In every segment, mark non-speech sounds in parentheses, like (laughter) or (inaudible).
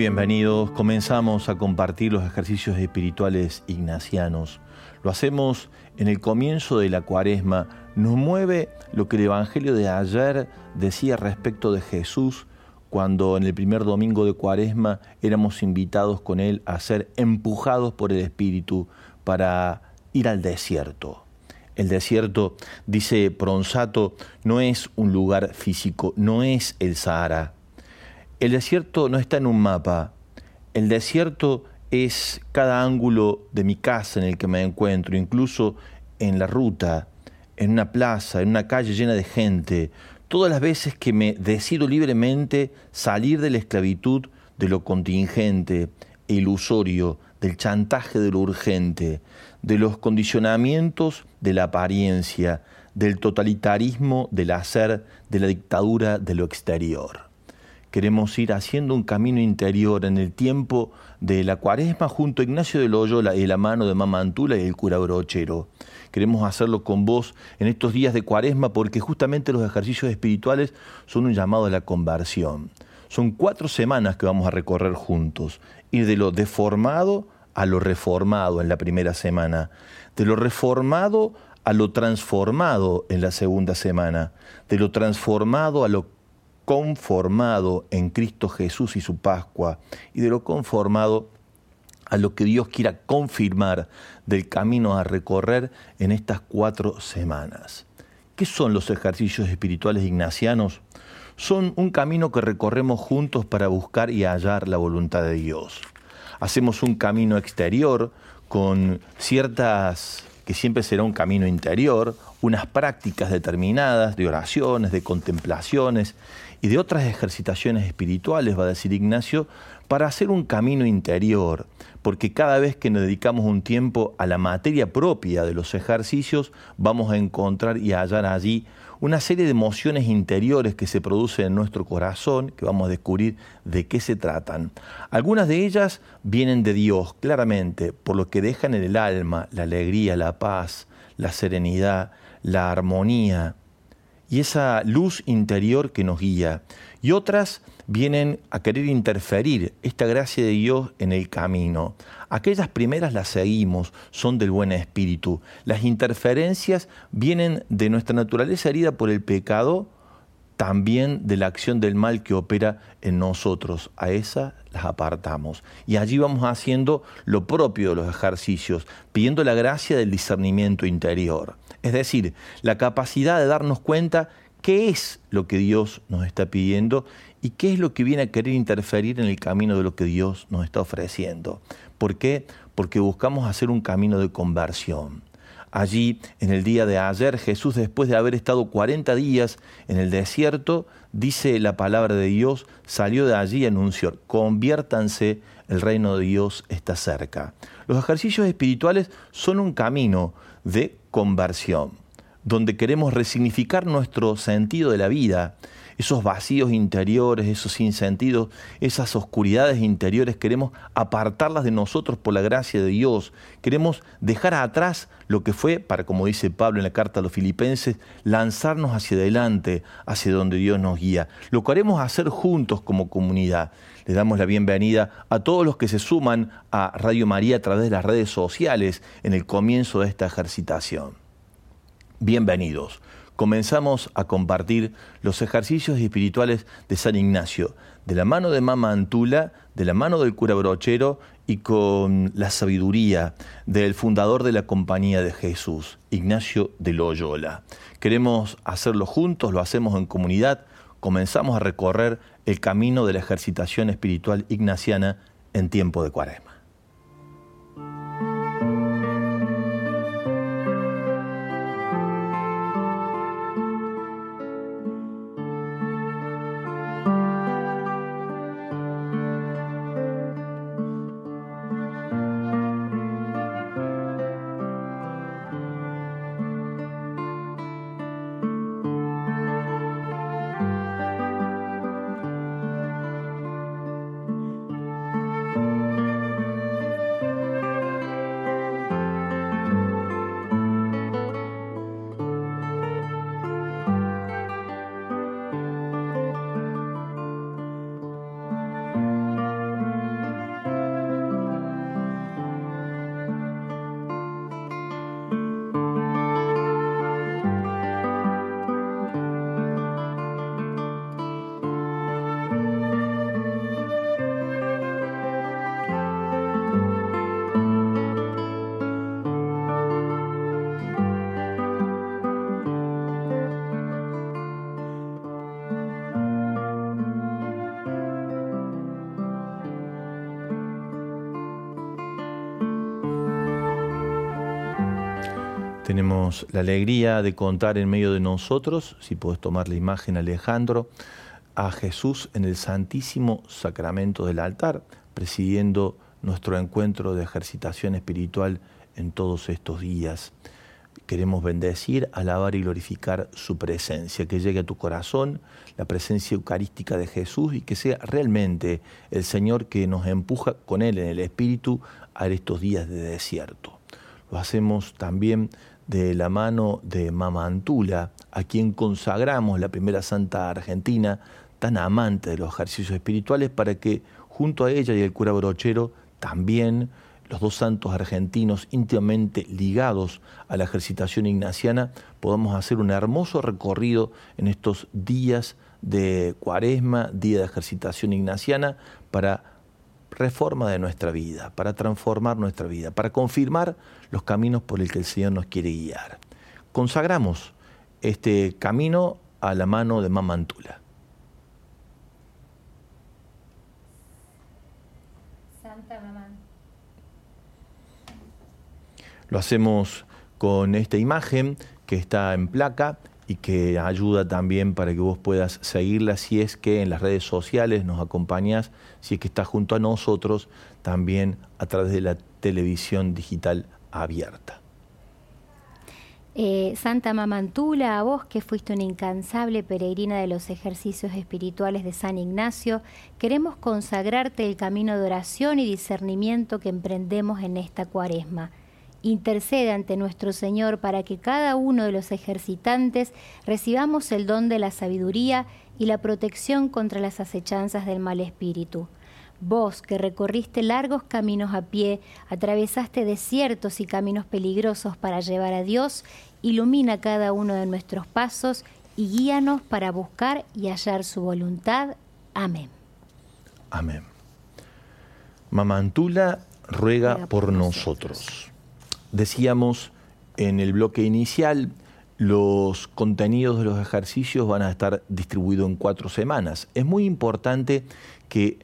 bienvenidos. Comenzamos a compartir los ejercicios espirituales ignacianos. Lo hacemos en el comienzo de la cuaresma. Nos mueve lo que el Evangelio de ayer decía respecto de Jesús cuando en el primer domingo de cuaresma éramos invitados con él a ser empujados por el Espíritu para ir al desierto. El desierto, dice Pronsato, no es un lugar físico, no es el Sahara el desierto no está en un mapa. El desierto es cada ángulo de mi casa en el que me encuentro, incluso en la ruta, en una plaza, en una calle llena de gente. Todas las veces que me decido libremente salir de la esclavitud de lo contingente e ilusorio, del chantaje de lo urgente, de los condicionamientos de la apariencia, del totalitarismo del hacer, de la dictadura de lo exterior. Queremos ir haciendo un camino interior en el tiempo de la cuaresma junto a Ignacio de Loyola y la mano de Mamantula y el cura brochero. Queremos hacerlo con vos en estos días de cuaresma porque justamente los ejercicios espirituales son un llamado a la conversión. Son cuatro semanas que vamos a recorrer juntos, ir de lo deformado a lo reformado en la primera semana, de lo reformado a lo transformado en la segunda semana, de lo transformado a lo conformado en Cristo Jesús y su Pascua, y de lo conformado a lo que Dios quiera confirmar del camino a recorrer en estas cuatro semanas. ¿Qué son los ejercicios espirituales ignacianos? Son un camino que recorremos juntos para buscar y hallar la voluntad de Dios. Hacemos un camino exterior con ciertas que siempre será un camino interior, unas prácticas determinadas de oraciones, de contemplaciones y de otras ejercitaciones espirituales, va a decir Ignacio, para hacer un camino interior, porque cada vez que nos dedicamos un tiempo a la materia propia de los ejercicios, vamos a encontrar y hallar allí una serie de emociones interiores que se producen en nuestro corazón, que vamos a descubrir de qué se tratan. Algunas de ellas vienen de Dios, claramente, por lo que dejan en el alma la alegría, la paz, la serenidad, la armonía y esa luz interior que nos guía. Y otras vienen a querer interferir esta gracia de Dios en el camino. Aquellas primeras las seguimos, son del buen espíritu. Las interferencias vienen de nuestra naturaleza herida por el pecado, también de la acción del mal que opera en nosotros. A esa las apartamos. Y allí vamos haciendo lo propio de los ejercicios, pidiendo la gracia del discernimiento interior. Es decir, la capacidad de darnos cuenta qué es lo que Dios nos está pidiendo y qué es lo que viene a querer interferir en el camino de lo que Dios nos está ofreciendo. ¿Por qué? Porque buscamos hacer un camino de conversión. Allí, en el día de ayer, Jesús, después de haber estado 40 días en el desierto, dice la palabra de Dios, salió de allí y anunció, conviértanse, el reino de Dios está cerca. Los ejercicios espirituales son un camino de conversión, donde queremos resignificar nuestro sentido de la vida, esos vacíos interiores, esos sinsentidos, esas oscuridades interiores, queremos apartarlas de nosotros por la gracia de Dios. Queremos dejar atrás lo que fue, para como dice Pablo en la carta a los filipenses, lanzarnos hacia adelante, hacia donde Dios nos guía. Lo que haremos hacer juntos como comunidad. Le damos la bienvenida a todos los que se suman a Radio María a través de las redes sociales en el comienzo de esta ejercitación. Bienvenidos comenzamos a compartir los ejercicios espirituales de San Ignacio, de la mano de Mama Antula, de la mano del cura brochero y con la sabiduría del fundador de la Compañía de Jesús, Ignacio de Loyola. Queremos hacerlo juntos, lo hacemos en comunidad, comenzamos a recorrer el camino de la ejercitación espiritual ignaciana en tiempo de cuaresma. La alegría de contar en medio de nosotros, si puedes tomar la imagen Alejandro, a Jesús en el Santísimo Sacramento del altar, presidiendo nuestro encuentro de ejercitación espiritual en todos estos días. Queremos bendecir, alabar y glorificar su presencia, que llegue a tu corazón la presencia eucarística de Jesús y que sea realmente el Señor que nos empuja con Él en el Espíritu a estos días de desierto. Lo hacemos también de la mano de Mamantula, a quien consagramos la primera santa argentina, tan amante de los ejercicios espirituales, para que junto a ella y el cura brochero también los dos santos argentinos íntimamente ligados a la ejercitación ignaciana, podamos hacer un hermoso recorrido en estos días de cuaresma, día de ejercitación ignaciana, para reforma de nuestra vida, para transformar nuestra vida, para confirmar los caminos por el que el Señor nos quiere guiar. Consagramos este camino a la mano de Mamantula. Santa Mamá. Lo hacemos con esta imagen que está en placa y que ayuda también para que vos puedas seguirla si es que en las redes sociales nos acompañas, si es que estás junto a nosotros, también a través de la televisión digital abierta. Eh, Santa Mamantula, a vos que fuiste una incansable peregrina de los ejercicios espirituales de San Ignacio, queremos consagrarte el camino de oración y discernimiento que emprendemos en esta cuaresma intercede ante nuestro Señor para que cada uno de los ejercitantes recibamos el don de la sabiduría y la protección contra las acechanzas del mal espíritu. Vos que recorriste largos caminos a pie, atravesaste desiertos y caminos peligrosos para llevar a Dios, ilumina cada uno de nuestros pasos y guíanos para buscar y hallar su voluntad. Amén. Amén. Mamantula ruega, por, nosotros. Decíamos en el bloque inicial, los contenidos de los ejercicios van a estar distribuidos en cuatro semanas. Es muy importante que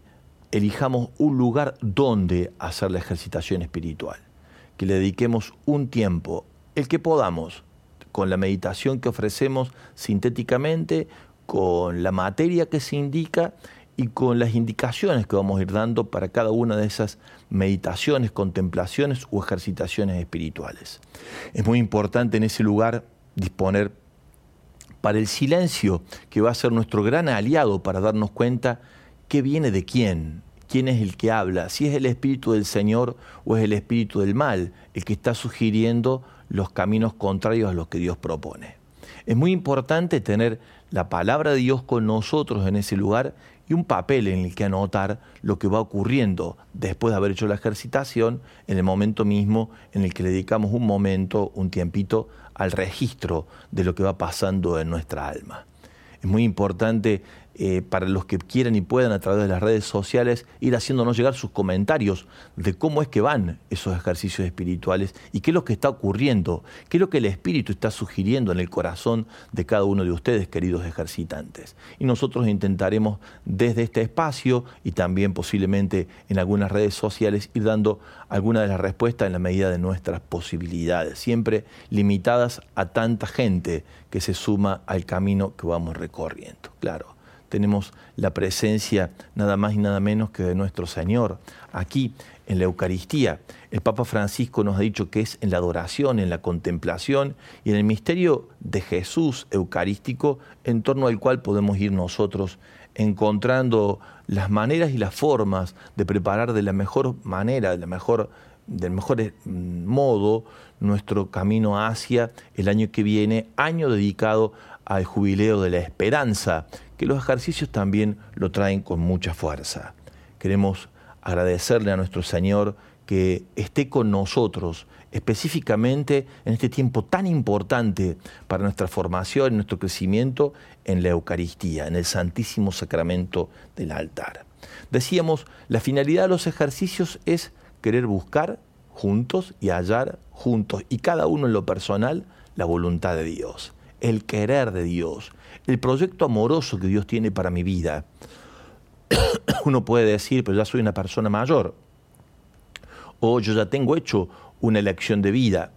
elijamos un lugar donde hacer la ejercitación espiritual, que le dediquemos un tiempo, el que podamos, con la meditación que ofrecemos sintéticamente, con la materia que se indica y con las indicaciones que vamos a ir dando para cada una de esas meditaciones, contemplaciones o ejercitaciones espirituales. Es muy importante en ese lugar disponer para el silencio, que va a ser nuestro gran aliado para darnos cuenta qué viene de quién, quién es el que habla, si es el espíritu del Señor o es el espíritu del mal, el que está sugiriendo los caminos contrarios a los que Dios propone. Es muy importante tener la palabra de Dios con nosotros en ese lugar y un papel en el que anotar lo que va ocurriendo después de haber hecho la ejercitación, en el momento mismo en el que le dedicamos un momento, un tiempito al registro de lo que va pasando en nuestra alma. Es muy importante eh, para los que quieran y puedan a través de las redes sociales ir haciéndonos llegar sus comentarios de cómo es que van esos ejercicios espirituales y qué es lo que está ocurriendo, qué es lo que el Espíritu está sugiriendo en el corazón de cada uno de ustedes, queridos ejercitantes. Y nosotros intentaremos desde este espacio y también posiblemente en algunas redes sociales ir dando alguna de las respuestas en la medida de nuestras posibilidades, siempre limitadas a tanta gente que se suma al camino que vamos recorriendo. Claro tenemos la presencia nada más y nada menos que de nuestro Señor aquí en la Eucaristía. El Papa Francisco nos ha dicho que es en la adoración, en la contemplación y en el misterio de Jesús eucarístico en torno al cual podemos ir nosotros encontrando las maneras y las formas de preparar de la mejor manera, de la mejor, del mejor mm, modo nuestro camino hacia el año que viene, año dedicado al jubileo de la esperanza, que los ejercicios también lo traen con mucha fuerza. Queremos agradecerle a nuestro Señor que esté con nosotros, específicamente en este tiempo tan importante para nuestra formación, nuestro crecimiento en la Eucaristía, en el Santísimo Sacramento del altar. Decíamos, la finalidad de los ejercicios es querer buscar juntos y hallar juntos, y cada uno en lo personal, la voluntad de Dios el querer de Dios, el proyecto amoroso que Dios tiene para mi vida. (coughs) Uno puede decir, pero ya soy una persona mayor, o yo ya tengo hecho una elección de vida.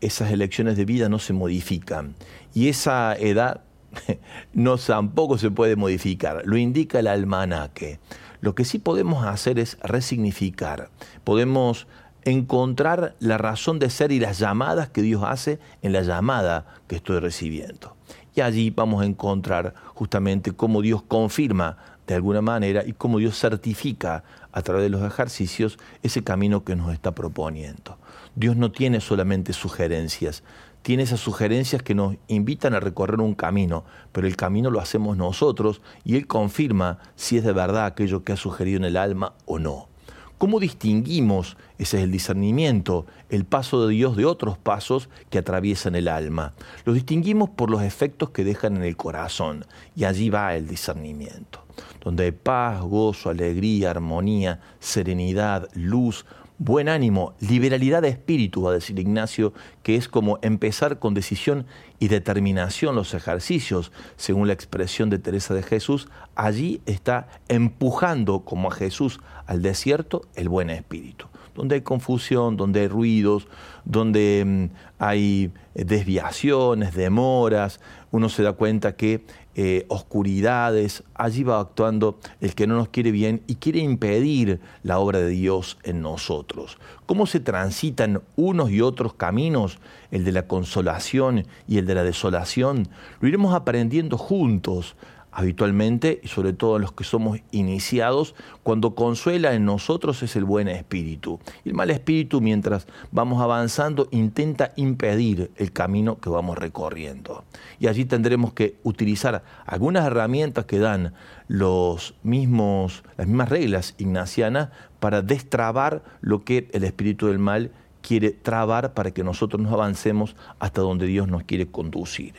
esas elecciones de vida no se modifican. Y esa edad (laughs) no tampoco se puede modificar, lo indica el almanaque. Lo que sí podemos hacer es resignificar, podemos encontrar la razón de ser y las llamadas que Dios hace en la llamada que estoy recibiendo. Y allí vamos a encontrar justamente cómo Dios confirma de alguna manera y cómo Dios certifica a través de los ejercicios ese camino que nos está proponiendo. Dios no tiene solamente sugerencias, tiene esas sugerencias que nos invitan a recorrer un camino, pero el camino lo hacemos nosotros y Él confirma si es de verdad aquello que ha sugerido en el alma o no. ¿Cómo distinguimos, ese es el discernimiento, el paso de Dios de otros pasos que atraviesan el alma? Los distinguimos por los efectos que dejan en el corazón y allí va el discernimiento, donde hay paz, gozo, alegría, armonía, serenidad, luz, buen ánimo, liberalidad de espíritu, va a decir Ignacio, que es como empezar con decisión y determinación los ejercicios, según la expresión de Teresa de Jesús, allí está empujando como a Jesús al desierto el buen espíritu. Donde hay confusión, donde hay ruidos, donde mm, hay desviaciones, demoras, uno se da cuenta que eh, oscuridades, allí va actuando el que no nos quiere bien y quiere impedir la obra de Dios en nosotros. ¿Cómo se transitan unos y otros caminos, el de la consolación y el de la desolación? Lo iremos aprendiendo juntos habitualmente y sobre todo los que somos iniciados, cuando consuela en nosotros es el buen espíritu. El mal espíritu, mientras vamos avanzando, intenta impedir el camino que vamos recorriendo. Y allí tendremos que utilizar algunas herramientas que dan los mismos, las mismas reglas ignacianas para destrabar lo que el espíritu del mal quiere trabar para que nosotros nos avancemos hasta donde Dios nos quiere conducir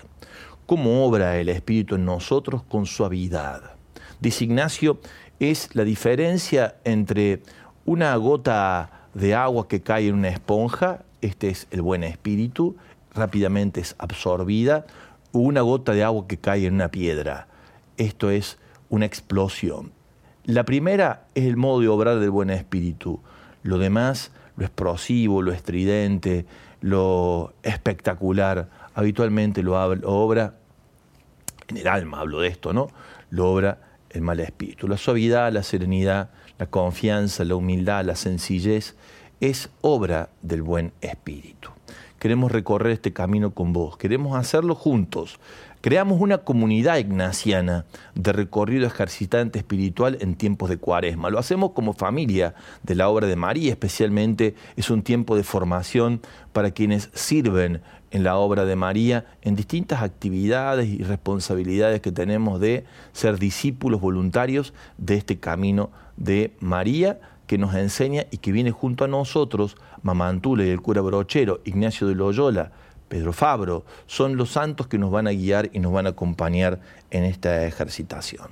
cómo obra el Espíritu en nosotros con suavidad. Dice Ignacio, es la diferencia entre una gota de agua que cae en una esponja, este es el buen espíritu, rápidamente es absorbida, o una gota de agua que cae en una piedra, esto es una explosión. La primera es el modo de obrar del buen espíritu, lo demás, lo explosivo, lo estridente, lo espectacular, habitualmente lo, obra en el alma hablo de esto, ¿no? Lo obra el mal espíritu. La suavidad, la serenidad, la confianza, la humildad, la sencillez, es obra del buen espíritu. Queremos recorrer este camino con vos, queremos hacerlo juntos. Creamos una comunidad ignaciana de recorrido ejercitante espiritual en tiempos de cuaresma. Lo hacemos como familia de la obra de María, especialmente es un tiempo de formación para quienes sirven en la obra de María en distintas actividades y responsabilidades que tenemos de ser discípulos voluntarios de este camino de María que nos enseña y que viene junto a nosotros, Mamantule y el cura brochero, Ignacio de Loyola, Pedro Fabro, son los santos que nos van a guiar y nos van a acompañar en esta ejercitación.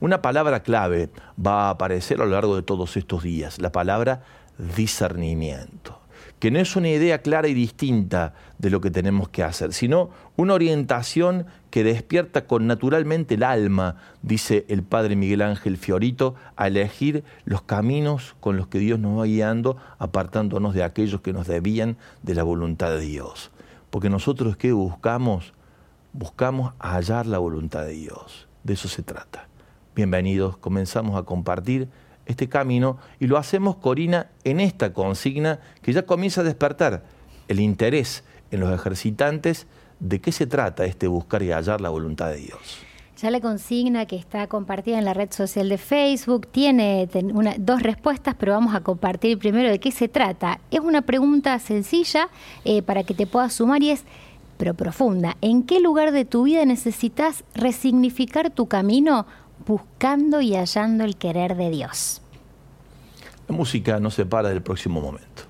Una palabra clave va a aparecer a lo largo de todos estos días, la palabra discernimiento que no es una idea clara y distinta de lo que tenemos que hacer, sino una orientación que despierta con naturalmente el alma, dice el padre Miguel Ángel Fiorito, a elegir los caminos con los que Dios nos va guiando, apartándonos de aquellos que nos debían de la voluntad de Dios. Porque nosotros ¿qué buscamos? Buscamos hallar la voluntad de Dios. De eso se trata. Bienvenidos, comenzamos a compartir este camino y lo hacemos, Corina, en esta consigna que ya comienza a despertar el interés en los ejercitantes de qué se trata este buscar y hallar la voluntad de Dios. Ya la consigna que está compartida en la red social de Facebook tiene dos respuestas, pero vamos a compartir primero de qué se trata. Es una pregunta sencilla eh, para que te puedas sumar y es, pero profunda, ¿en qué lugar de tu vida necesitas resignificar tu camino buscando y hallando el querer de Dios. La música no se para del próximo momento.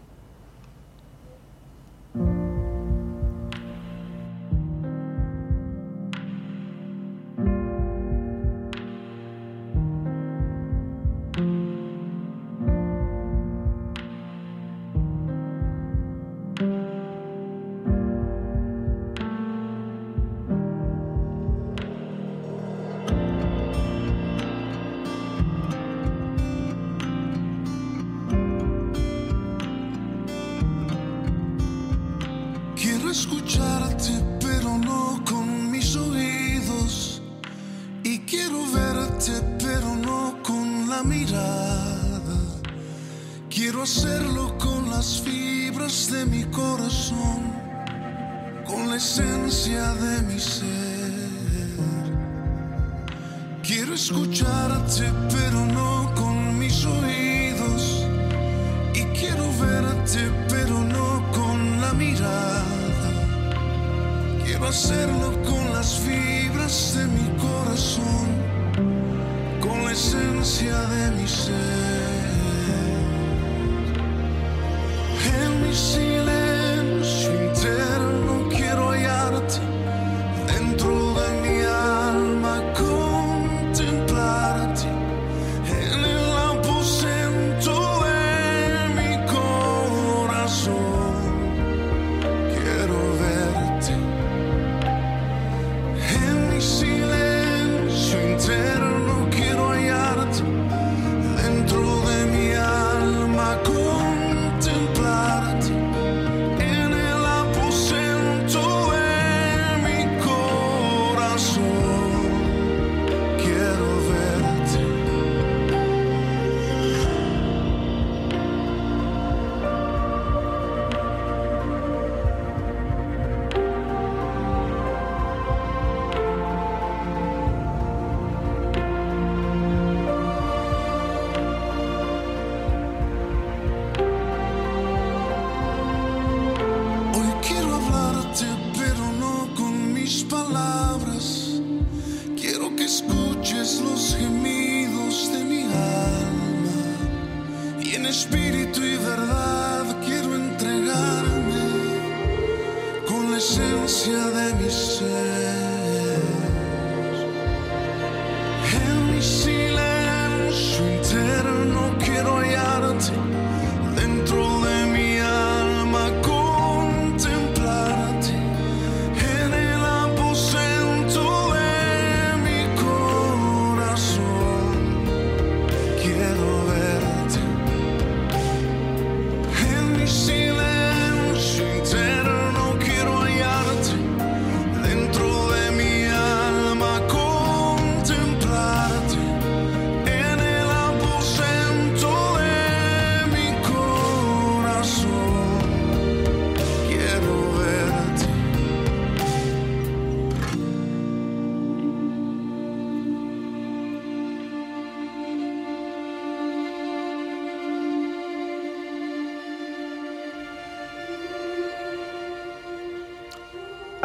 De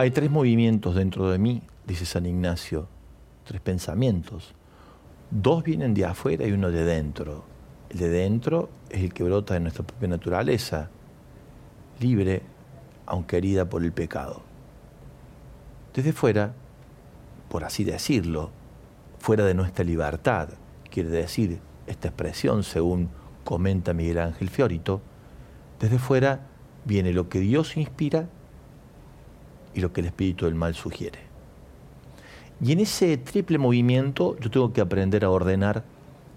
Hay tres movimientos dentro de mí, dice San Ignacio, tres pensamientos. Dos vienen de afuera y uno de dentro. El de dentro es el que brota de nuestra propia naturaleza, libre, aunque herida por el pecado. Desde fuera, por así decirlo, fuera de nuestra libertad, quiere decir esta expresión según comenta Miguel Ángel Fiorito, desde fuera viene lo que Dios inspira y lo que el espíritu del mal sugiere. Y en ese triple movimiento yo tengo que aprender a ordenar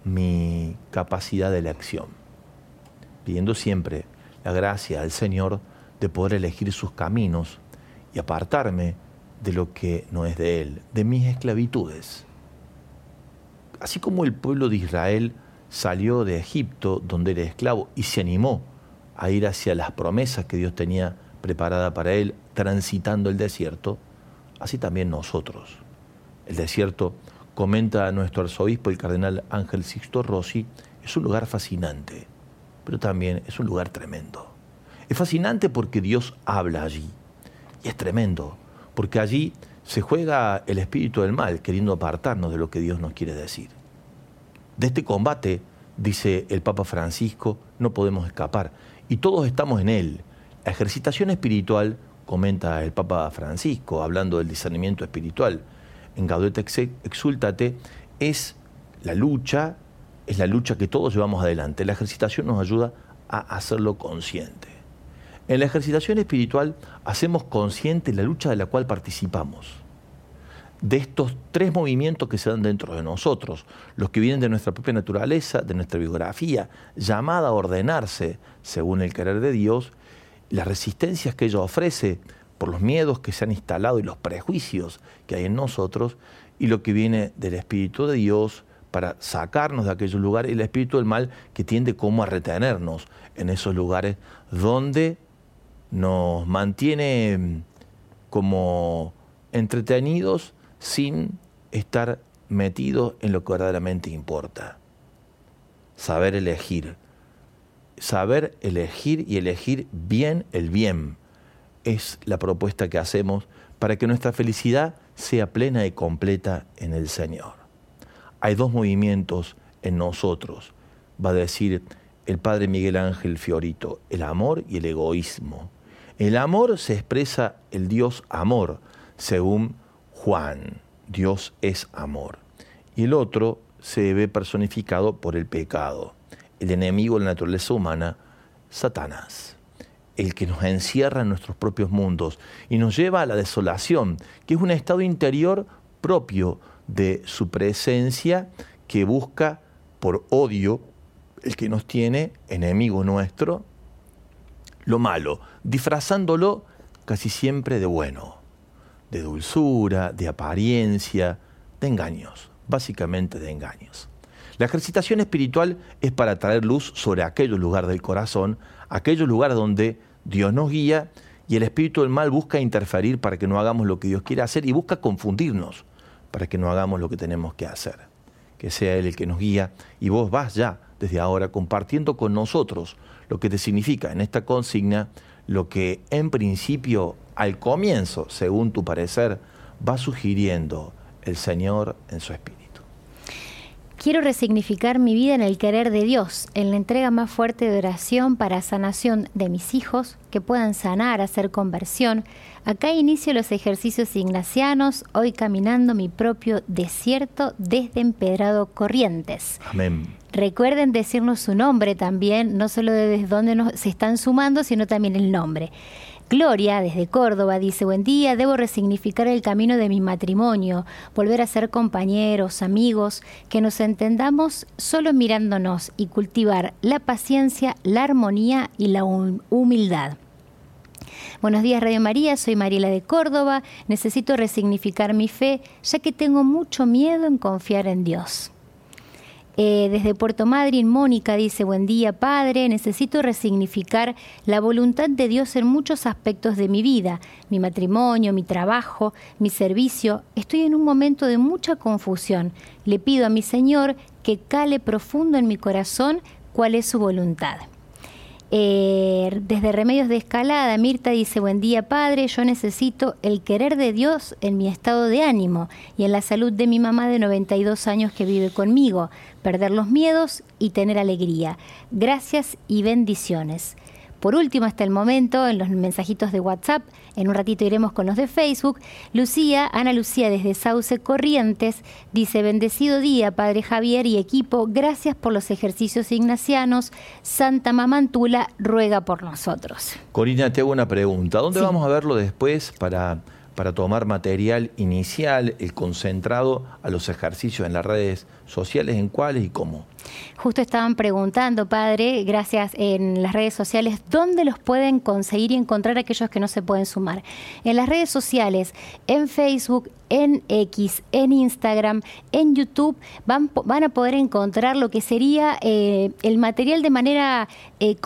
mi capacidad de elección, pidiendo siempre la gracia al Señor de poder elegir sus caminos y apartarme de lo que no es de Él, de mis esclavitudes. Así como el pueblo de Israel salió de Egipto, donde era esclavo, y se animó a ir hacia las promesas que Dios tenía preparada para él, transitando el desierto, así también nosotros. El desierto, comenta nuestro arzobispo, el cardenal Ángel Sixto Rossi, es un lugar fascinante, pero también es un lugar tremendo. Es fascinante porque Dios habla allí, y es tremendo, porque allí se juega el espíritu del mal, queriendo apartarnos de lo que Dios nos quiere decir. De este combate, dice el Papa Francisco, no podemos escapar, y todos estamos en él. La ejercitación espiritual, comenta el Papa Francisco, hablando del discernimiento espiritual, en Gaudete Exultate, es la lucha, es la lucha que todos llevamos adelante. La ejercitación nos ayuda a hacerlo consciente. En la ejercitación espiritual hacemos consciente la lucha de la cual participamos. De estos tres movimientos que se dan dentro de nosotros, los que vienen de nuestra propia naturaleza, de nuestra biografía, llamada a ordenarse según el querer de Dios, las resistencias que ella ofrece por los miedos que se han instalado y los prejuicios que hay en nosotros, y lo que viene del Espíritu de Dios para sacarnos de aquellos lugares, y el Espíritu del mal que tiende como a retenernos en esos lugares donde nos mantiene como entretenidos sin estar metidos en lo que verdaderamente importa. Saber elegir. Saber elegir y elegir bien el bien es la propuesta que hacemos para que nuestra felicidad sea plena y completa en el Señor. Hay dos movimientos en nosotros, va a decir el padre Miguel Ángel Fiorito, el amor y el egoísmo. El amor se expresa el Dios amor, según Juan, Dios es amor. Y el otro se ve personificado por el pecado, el enemigo de la naturaleza humana, Satanás el que nos encierra en nuestros propios mundos y nos lleva a la desolación, que es un estado interior propio de su presencia que busca por odio, el que nos tiene enemigo nuestro, lo malo, disfrazándolo casi siempre de bueno, de dulzura, de apariencia, de engaños, básicamente de engaños. La ejercitación espiritual es para traer luz sobre aquellos lugares del corazón, aquellos lugares donde Dios nos guía y el espíritu del mal busca interferir para que no hagamos lo que Dios quiere hacer y busca confundirnos para que no hagamos lo que tenemos que hacer. Que sea Él el que nos guía y vos vas ya desde ahora compartiendo con nosotros lo que te significa en esta consigna, lo que en principio al comienzo, según tu parecer, va sugiriendo el Señor en su espíritu. Quiero resignificar mi vida en el querer de Dios, en la entrega más fuerte de oración para sanación de mis hijos, que puedan sanar, hacer conversión. Acá inicio los ejercicios ignacianos, hoy caminando mi propio desierto desde Empedrado Corrientes. Amén. Recuerden decirnos su nombre también, no solo desde dónde nos, se están sumando, sino también el nombre. Gloria, desde Córdoba, dice, buen día, debo resignificar el camino de mi matrimonio, volver a ser compañeros, amigos, que nos entendamos solo mirándonos y cultivar la paciencia, la armonía y la humildad. Buenos días Radio María, soy Mariela de Córdoba, necesito resignificar mi fe ya que tengo mucho miedo en confiar en Dios. Eh, desde Puerto Madryn, Mónica dice, buen día Padre, necesito resignificar la voluntad de Dios en muchos aspectos de mi vida, mi matrimonio, mi trabajo, mi servicio. Estoy en un momento de mucha confusión. Le pido a mi Señor que cale profundo en mi corazón cuál es su voluntad. Eh, desde Remedios de Escalada, Mirta dice, buen día Padre, yo necesito el querer de Dios en mi estado de ánimo y en la salud de mi mamá de 92 años que vive conmigo, perder los miedos y tener alegría. Gracias y bendiciones. Por último, hasta el momento, en los mensajitos de WhatsApp, en un ratito iremos con los de Facebook, Lucía, Ana Lucía desde Sauce Corrientes, dice, bendecido día, Padre Javier y equipo, gracias por los ejercicios ignacianos, Santa Mamantula ruega por nosotros. Corina, te hago una pregunta, ¿dónde vamos a verlo después para para tomar material inicial, el concentrado a los ejercicios en las redes sociales, en cuáles y cómo. Justo estaban preguntando, padre, gracias en las redes sociales, ¿dónde los pueden conseguir y encontrar aquellos que no se pueden sumar? En las redes sociales, en Facebook, en X, en Instagram, en YouTube, van, van a poder encontrar lo que sería eh, el material de manera, eh,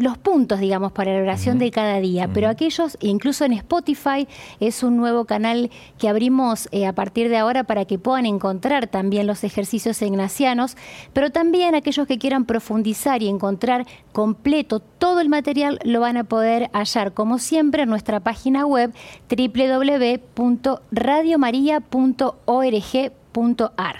los puntos, digamos, para la oración de cada día. Pero aquellos, incluso en Spotify, es un nuevo canal que abrimos eh, a partir de ahora para que puedan encontrar también los ejercicios ignacianos, pero también aquellos que quieran profundizar y encontrar completo todo el material lo van a poder hallar, como siempre, en nuestra página web www.radiomaria.org.ar.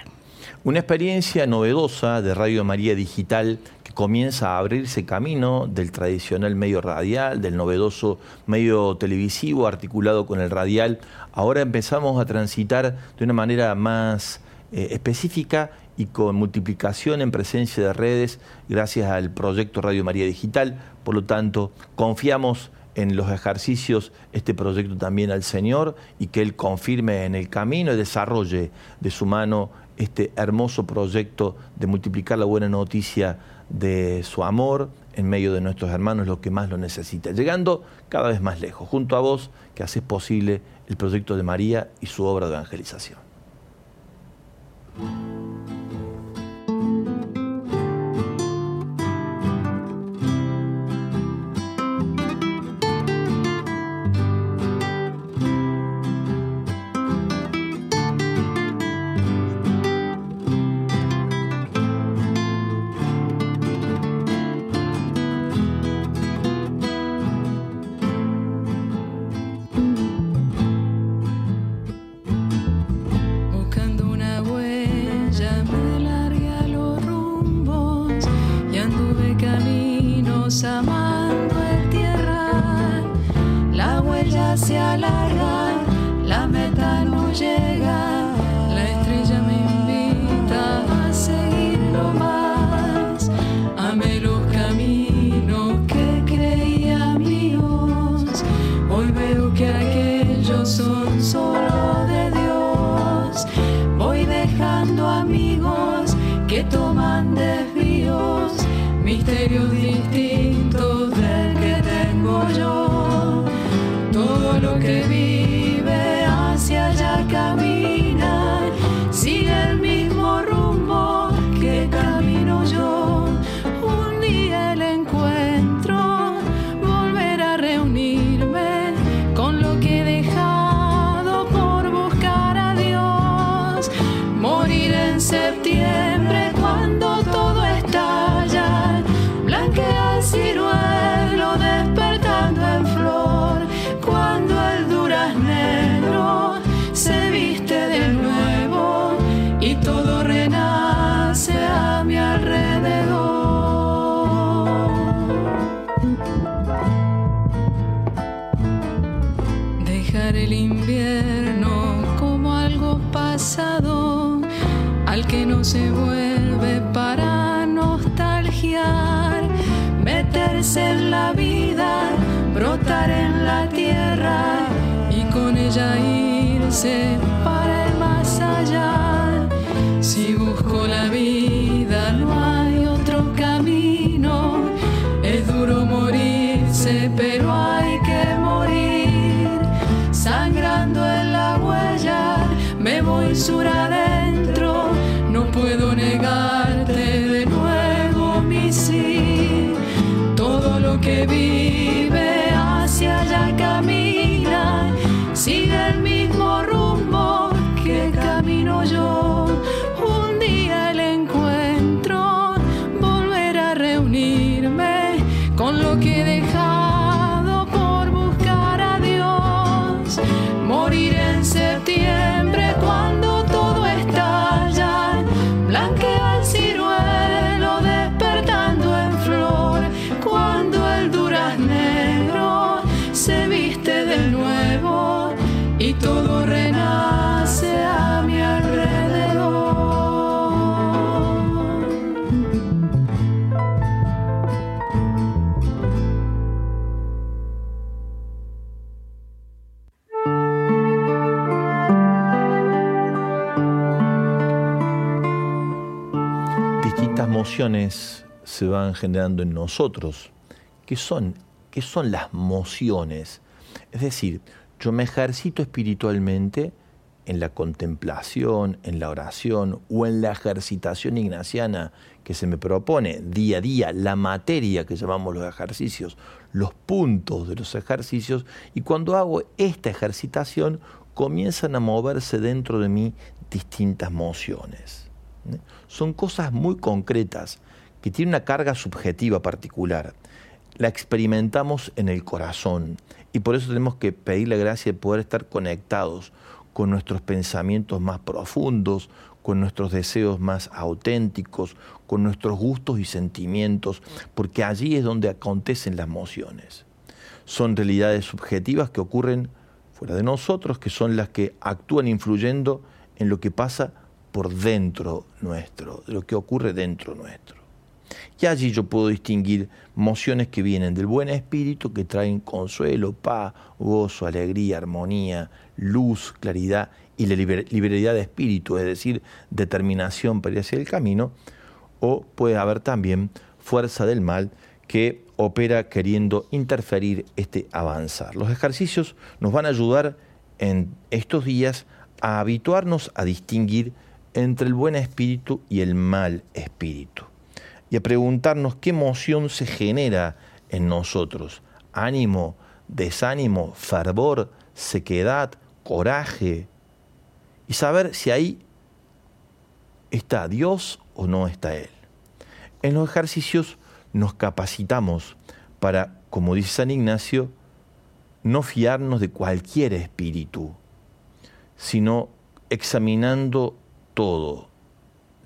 Una experiencia novedosa de Radio María Digital que comienza a abrirse camino del tradicional medio radial, del novedoso medio televisivo articulado con el radial. Ahora empezamos a transitar de una manera más eh, específica y con multiplicación en presencia de redes gracias al proyecto Radio María Digital. Por lo tanto, confiamos en los ejercicios este proyecto también al Señor y que Él confirme en el camino y desarrolle de su mano este hermoso proyecto de multiplicar la buena noticia de su amor en medio de nuestros hermanos lo que más lo necesita, llegando cada vez más lejos, junto a vos que haces posible el proyecto de María y su obra de evangelización. Para el más allá. Si busco la vida, no hay otro camino. Es duro morirse, pero hay que morir. Sangrando en la huella, me voy sur adentro. No puedo negarte de nuevo mi sí. Todo lo que vive se van generando en nosotros. ¿Qué son? ¿Qué son las mociones? Es decir, yo me ejercito espiritualmente en la contemplación, en la oración o en la ejercitación ignaciana que se me propone día a día, la materia que llamamos los ejercicios, los puntos de los ejercicios, y cuando hago esta ejercitación comienzan a moverse dentro de mí distintas mociones. ¿eh? son cosas muy concretas que tienen una carga subjetiva particular. La experimentamos en el corazón y por eso tenemos que pedir la gracia de poder estar conectados con nuestros pensamientos más profundos, con nuestros deseos más auténticos, con nuestros gustos y sentimientos, porque allí es donde acontecen las emociones. Son realidades subjetivas que ocurren fuera de nosotros, que son las que actúan influyendo en lo que pasa por dentro nuestro, de lo que ocurre dentro nuestro. Y allí yo puedo distinguir mociones que vienen del buen espíritu, que traen consuelo, paz, gozo, alegría, armonía, luz, claridad y la liberalidad de espíritu, es decir, determinación para ir hacia el camino, o puede haber también fuerza del mal que opera queriendo interferir este avanzar. Los ejercicios nos van a ayudar en estos días a habituarnos a distinguir entre el buen espíritu y el mal espíritu y a preguntarnos qué emoción se genera en nosotros, ánimo, desánimo, fervor, sequedad, coraje, y saber si ahí está Dios o no está Él. En los ejercicios nos capacitamos para, como dice San Ignacio, no fiarnos de cualquier espíritu, sino examinando todo,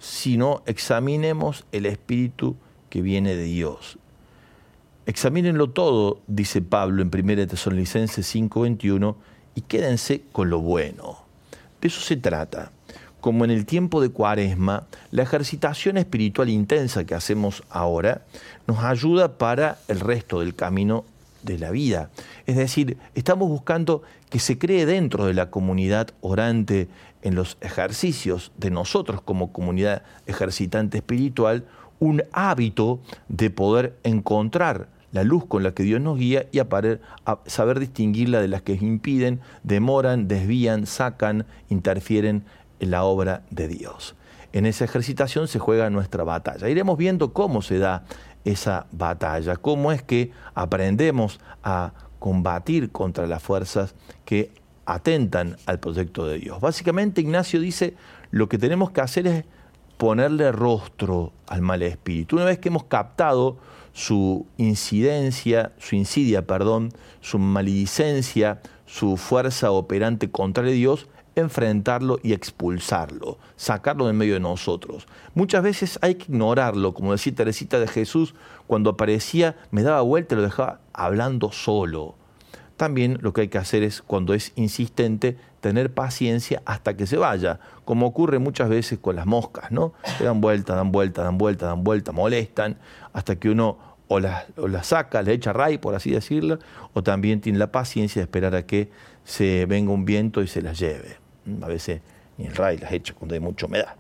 sino examinemos el espíritu que viene de Dios. Examínenlo todo, dice Pablo en 1 Tesalonicenses 5:21, y quédense con lo bueno. De eso se trata. Como en el tiempo de Cuaresma, la ejercitación espiritual intensa que hacemos ahora nos ayuda para el resto del camino de la vida. Es decir, estamos buscando que se cree dentro de la comunidad orante en los ejercicios de nosotros como comunidad ejercitante espiritual un hábito de poder encontrar la luz con la que Dios nos guía y saber distinguirla de las que impiden, demoran, desvían, sacan, interfieren en la obra de Dios. En esa ejercitación se juega nuestra batalla. Iremos viendo cómo se da esa batalla, cómo es que aprendemos a combatir contra las fuerzas que atentan al proyecto de Dios. Básicamente Ignacio dice, lo que tenemos que hacer es ponerle rostro al mal espíritu. Una vez que hemos captado su incidencia, su insidia, perdón, su maledicencia, su fuerza operante contra Dios, enfrentarlo y expulsarlo, sacarlo de medio de nosotros. Muchas veces hay que ignorarlo, como decía Teresita de Jesús, cuando aparecía, me daba vuelta y lo dejaba hablando solo. También lo que hay que hacer es, cuando es insistente, tener paciencia hasta que se vaya, como ocurre muchas veces con las moscas, ¿no? Se dan vuelta, dan vuelta, dan vuelta, dan vuelta, molestan, hasta que uno o las la saca, le echa ray, por así decirlo, o también tiene la paciencia de esperar a que se venga un viento y se las lleve. A veces ni el ray las echa cuando hay mucha humedad.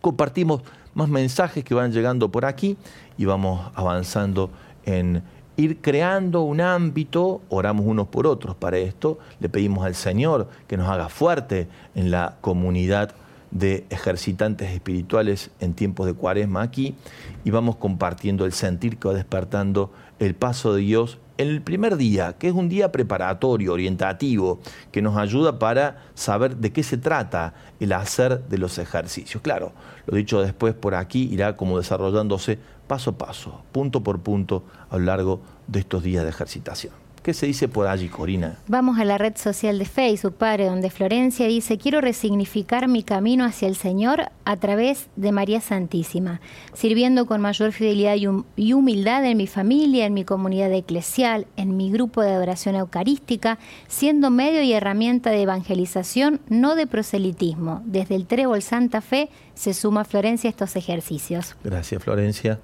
Compartimos más mensajes que van llegando por aquí y vamos avanzando en ir creando un ámbito, oramos unos por otros para esto, le pedimos al Señor que nos haga fuerte en la comunidad de ejercitantes espirituales en tiempos de cuaresma aquí y vamos compartiendo el sentir que va despertando el paso de Dios en el primer día, que es un día preparatorio, orientativo, que nos ayuda para saber de qué se trata el hacer de los ejercicios. Claro, lo dicho después por aquí irá como desarrollándose paso a paso, punto por punto a lo largo de estos días de ejercitación. ¿Qué se dice por allí, Corina? Vamos a la red social de Facebook, padre, donde Florencia dice, quiero resignificar mi camino hacia el Señor a través de María Santísima, sirviendo con mayor fidelidad y humildad en mi familia, en mi comunidad eclesial, en mi grupo de adoración eucarística, siendo medio y herramienta de evangelización, no de proselitismo. Desde el Trébol Santa Fe se suma Florencia a estos ejercicios. Gracias, Florencia.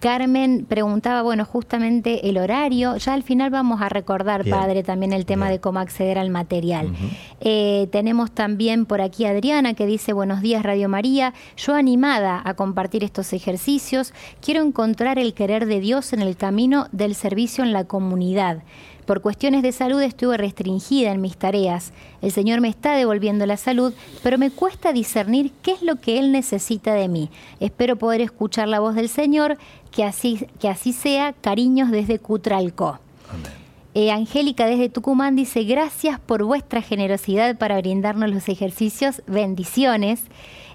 Carmen preguntaba, bueno, justamente el horario. Ya al final vamos a recordar, padre, también el tema de cómo acceder al material. Eh, tenemos también por aquí Adriana que dice, buenos días Radio María. Yo animada a compartir estos ejercicios, quiero encontrar el querer de Dios en el camino del servicio en la comunidad. Por cuestiones de salud estuve restringida en mis tareas. El Señor me está devolviendo la salud, pero me cuesta discernir qué es lo que Él necesita de mí. Espero poder escuchar la voz del Señor, que así, que así sea. Cariños desde Cutralco. Eh, Angélica desde Tucumán dice, gracias por vuestra generosidad para brindarnos los ejercicios. Bendiciones.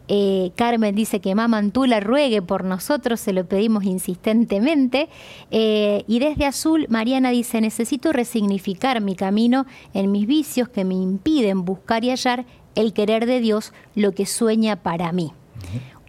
Eh, Carmen dice que Mamantula ruegue por nosotros, se lo pedimos insistentemente. Eh, y desde Azul, Mariana dice, necesito resignificar mi camino en mis vicios que me impiden buscar y hallar el querer de Dios, lo que sueña para mí.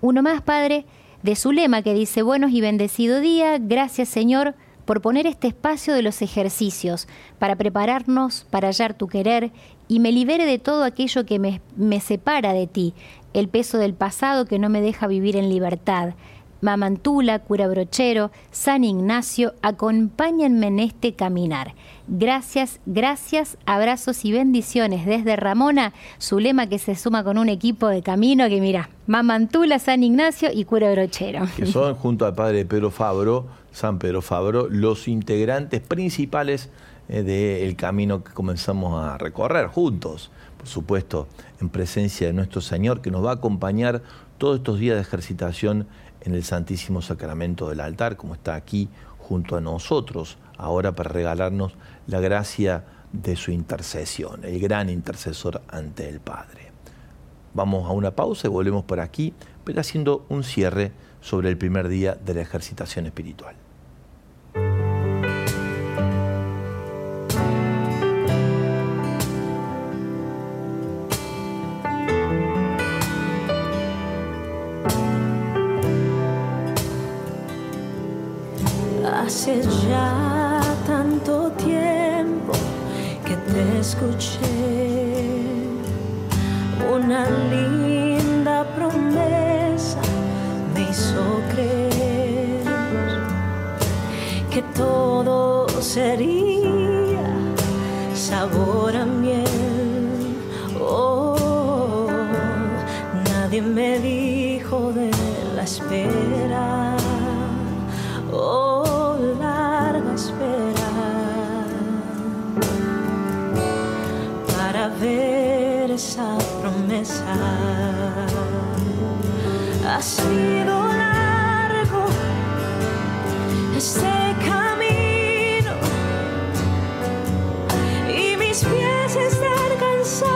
Uno más, Padre, de su lema que dice, buenos y bendecido día, gracias Señor por poner este espacio de los ejercicios, para prepararnos para hallar tu querer y me libere de todo aquello que me separa de ti, el peso del pasado que no me deja vivir en libertad. Mamantula, cura Brochero, San Ignacio, acompáñenme en este caminar. Gracias, gracias, abrazos y bendiciones desde Ramona, su lema que se suma con un equipo de camino que mira, Mamantula, San Ignacio y cura Brochero. Que son junto al padre Pedro Fabro, San Pedro Fabro, los integrantes principales eh, del camino que comenzamos a recorrer juntos, supuesto, en presencia de nuestro Señor, que nos va a acompañar todos estos días de ejercitación en el Santísimo Sacramento del altar, como está aquí junto a nosotros, ahora para regalarnos la gracia de su intercesión, el gran intercesor ante el Padre. Vamos a una pausa y volvemos por aquí, pero haciendo un cierre sobre el primer día de la ejercitación espiritual. Ya tanto tiempo que te escuché una linda promesa me hizo creer que todo sería sabor a miel. Largo este camino y mis pies están cansados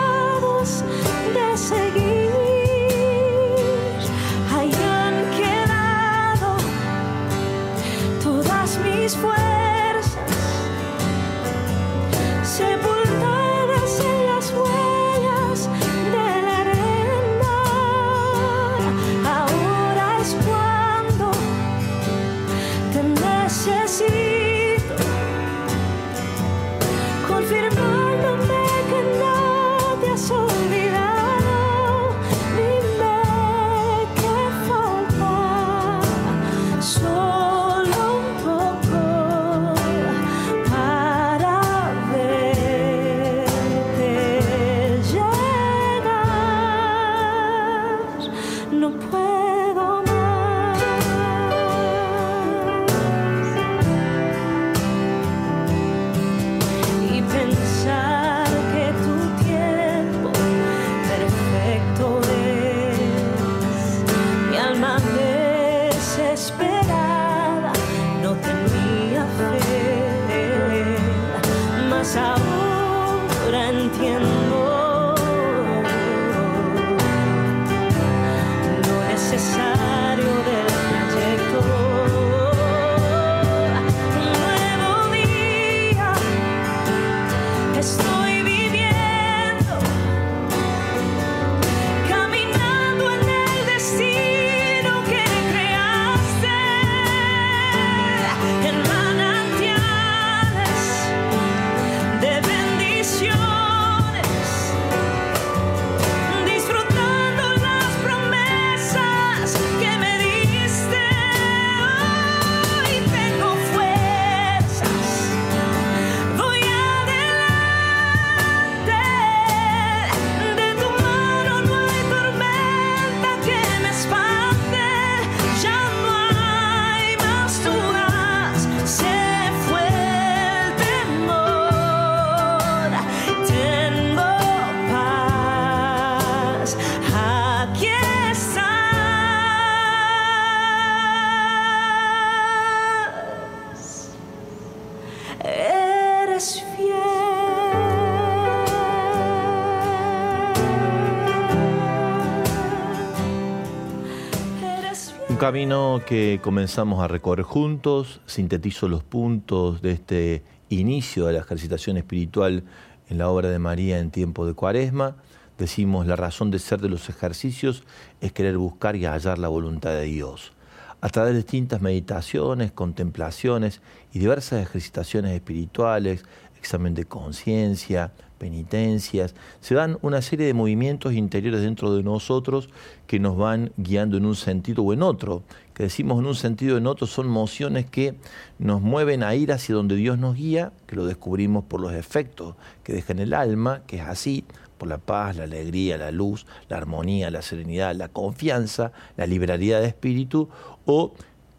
que comenzamos a recorrer juntos, sintetizo los puntos de este inicio de la ejercitación espiritual en la obra de María en tiempo de Cuaresma. Decimos la razón de ser de los ejercicios es querer buscar y hallar la voluntad de Dios. A través de distintas meditaciones, contemplaciones y diversas ejercitaciones espirituales, examen de conciencia, penitencias, se dan una serie de movimientos interiores dentro de nosotros que nos van guiando en un sentido o en otro. Que decimos en un sentido o en otro son mociones que nos mueven a ir hacia donde Dios nos guía, que lo descubrimos por los efectos que deja en el alma, que es así, por la paz, la alegría, la luz, la armonía, la serenidad, la confianza, la liberalidad de espíritu, o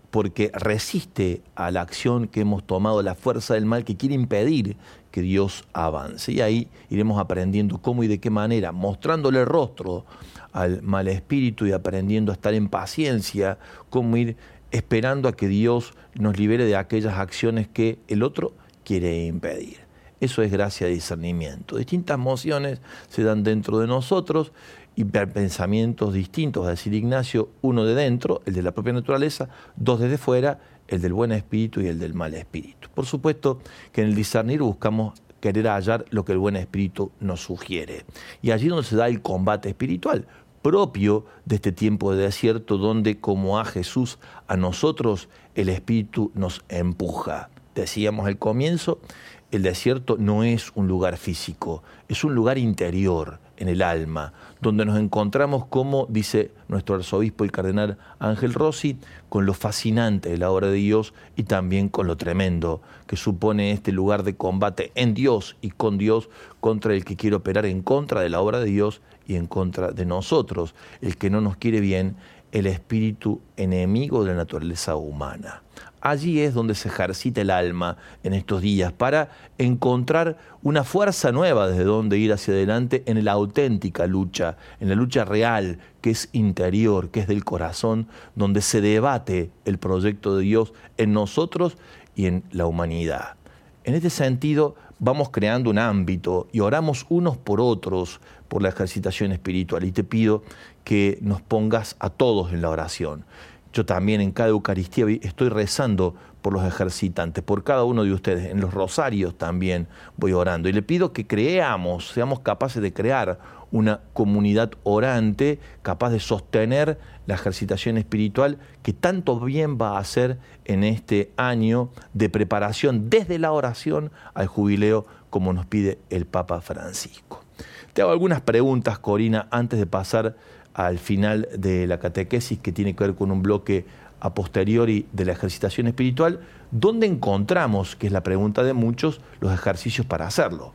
porque resiste a la acción que hemos tomado, la fuerza del mal que quiere impedir que Dios avance. Y ahí iremos aprendiendo cómo y de qué manera, mostrándole el rostro al mal espíritu y aprendiendo a estar en paciencia, cómo ir esperando a que Dios nos libere de aquellas acciones que el otro quiere impedir. Eso es gracia de discernimiento. Distintas emociones se dan dentro de nosotros y pensamientos distintos, a decir Ignacio, uno de dentro, el de la propia naturaleza, dos desde fuera, el del buen espíritu y el del mal espíritu. Por supuesto que en el discernir buscamos querer hallar lo que el buen espíritu nos sugiere. Y allí donde se da el combate espiritual, propio de este tiempo de desierto, donde como a Jesús, a nosotros el espíritu nos empuja. Decíamos al comienzo, el desierto no es un lugar físico, es un lugar interior, en el alma, donde nos encontramos, como dice nuestro arzobispo el cardenal Ángel Rossi, con lo fascinante de la obra de Dios y también con lo tremendo que supone este lugar de combate en Dios y con Dios contra el que quiere operar en contra de la obra de Dios y en contra de nosotros, el que no nos quiere bien, el espíritu enemigo de la naturaleza humana. Allí es donde se ejercita el alma en estos días para encontrar una fuerza nueva desde donde ir hacia adelante en la auténtica lucha, en la lucha real que es interior, que es del corazón, donde se debate el proyecto de Dios en nosotros y en la humanidad. En este sentido, vamos creando un ámbito y oramos unos por otros por la ejercitación espiritual y te pido que nos pongas a todos en la oración. Yo también en cada Eucaristía estoy rezando por los ejercitantes, por cada uno de ustedes. En los rosarios también voy orando. Y le pido que creamos, seamos capaces de crear una comunidad orante capaz de sostener la ejercitación espiritual que tanto bien va a hacer en este año de preparación desde la oración al jubileo como nos pide el Papa Francisco. Te hago algunas preguntas, Corina, antes de pasar al final de la catequesis que tiene que ver con un bloque a posteriori de la ejercitación espiritual, ¿dónde encontramos, que es la pregunta de muchos, los ejercicios para hacerlo?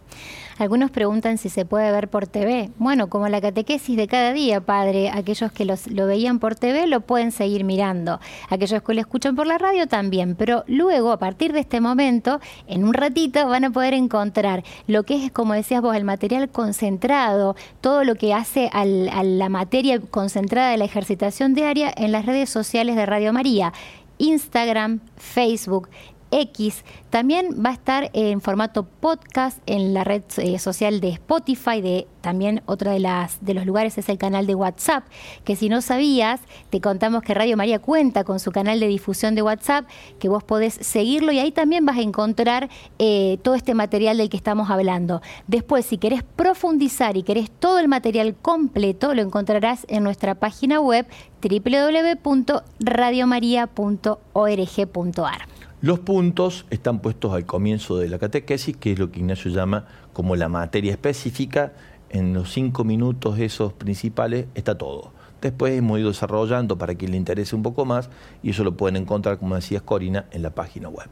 Algunos preguntan si se puede ver por TV. Bueno, como la catequesis de cada día, padre, aquellos que lo veían por TV lo pueden seguir mirando. Aquellos que lo escuchan por la radio también. Pero luego, a partir de este momento, en un ratito van a poder encontrar lo que es, como decías vos, el material concentrado, todo lo que hace a la materia concentrada de la ejercitación diaria en las redes sociales de Radio María. Instagram, Facebook, X. También va a estar en formato podcast en la red eh, social de Spotify, de también otro de las de los lugares es el canal de WhatsApp, que si no sabías, te contamos que Radio María cuenta con su canal de difusión de WhatsApp, que vos podés seguirlo y ahí también vas a encontrar eh, todo este material del que estamos hablando. Después, si querés profundizar y querés todo el material completo, lo encontrarás en nuestra página web www.radiomaria.org.ar. Los puntos están puestos al comienzo de la catequesis, que es lo que Ignacio llama como la materia específica. En los cinco minutos esos principales está todo. Después hemos ido desarrollando para quien le interese un poco más y eso lo pueden encontrar, como decías Corina, en la página web.